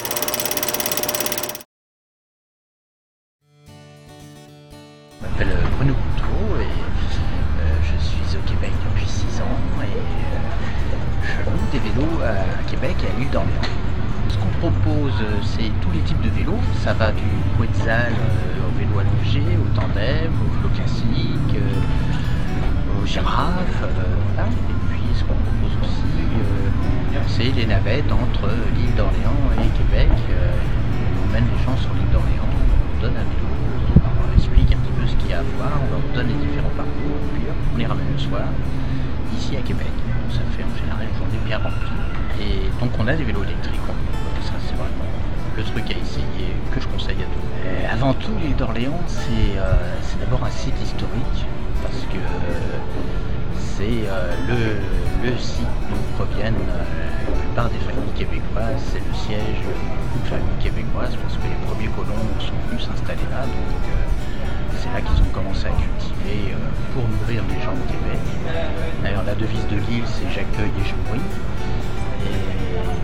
Je m'appelle Bruno Couteau et euh, je suis au Québec depuis 6 ans et euh, je loue des vélos à Québec et à l'île d'Orléans. Ce qu'on propose, c'est tous les types de vélos. Ça va du quetzal euh, au vélo allongé, au tandem, au vélo les navettes entre l'île d'Orléans et Québec. Euh, on emmène les gens sur l'île d'Orléans, on leur donne un vélo, on leur explique un petit peu ce qu'il y a à voir, on leur donne les différents parcours, puis on les ramène le soir ici à Québec. Ça fait en général une journée bien remplie. Et donc on a des vélos électriques. Ça c'est vraiment le truc à essayer, que je conseille à tous. Euh, avant tout, l'île d'Orléans, c'est euh, c'est d'abord un site historique, parce que c'est euh, le, le site d'où proviennent euh, la plupart des familles québécoises. C'est le siège de beaucoup de familles québécoises, parce que les premiers colons sont venus s'installer là. Donc euh, c'est là qu'ils ont commencé à cultiver pour nourrir les gens au Québec. D'ailleurs, la devise de l'île, c'est J'accueille et je nourris.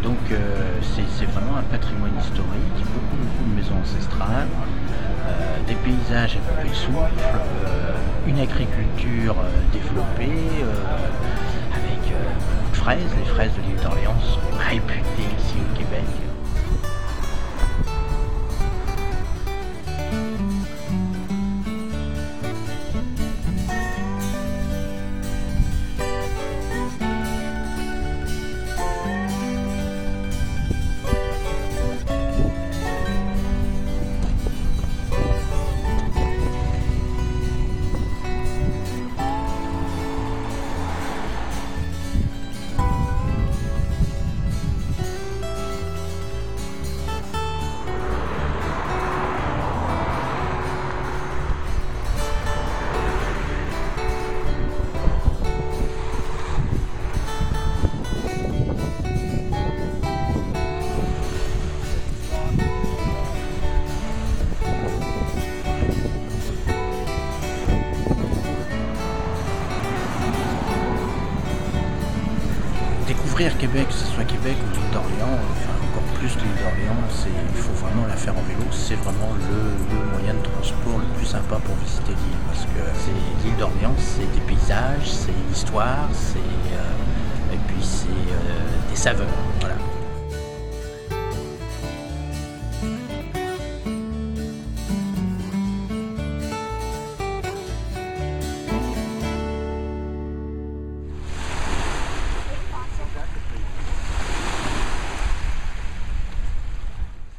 Donc, c'est vraiment un patrimoine historique, beaucoup de maisons ancestrales, euh, des paysages à couper le souffle, euh, une agriculture euh, développée, euh, avec beaucoup de fraises. Les fraises de l'île d'Orléans sont réputées ici au Québec. Découvrir Québec, que ce soit Québec ou l'île d'Orléans, enfin encore plus l'île d'Orléans, il faut vraiment la faire en vélo. C'est vraiment le, moyen de transport le plus sympa pour visiter l'île parce que l'île d'Orléans, c'est des paysages, c'est l'histoire, c'est euh, et puis c'est euh, des saveurs.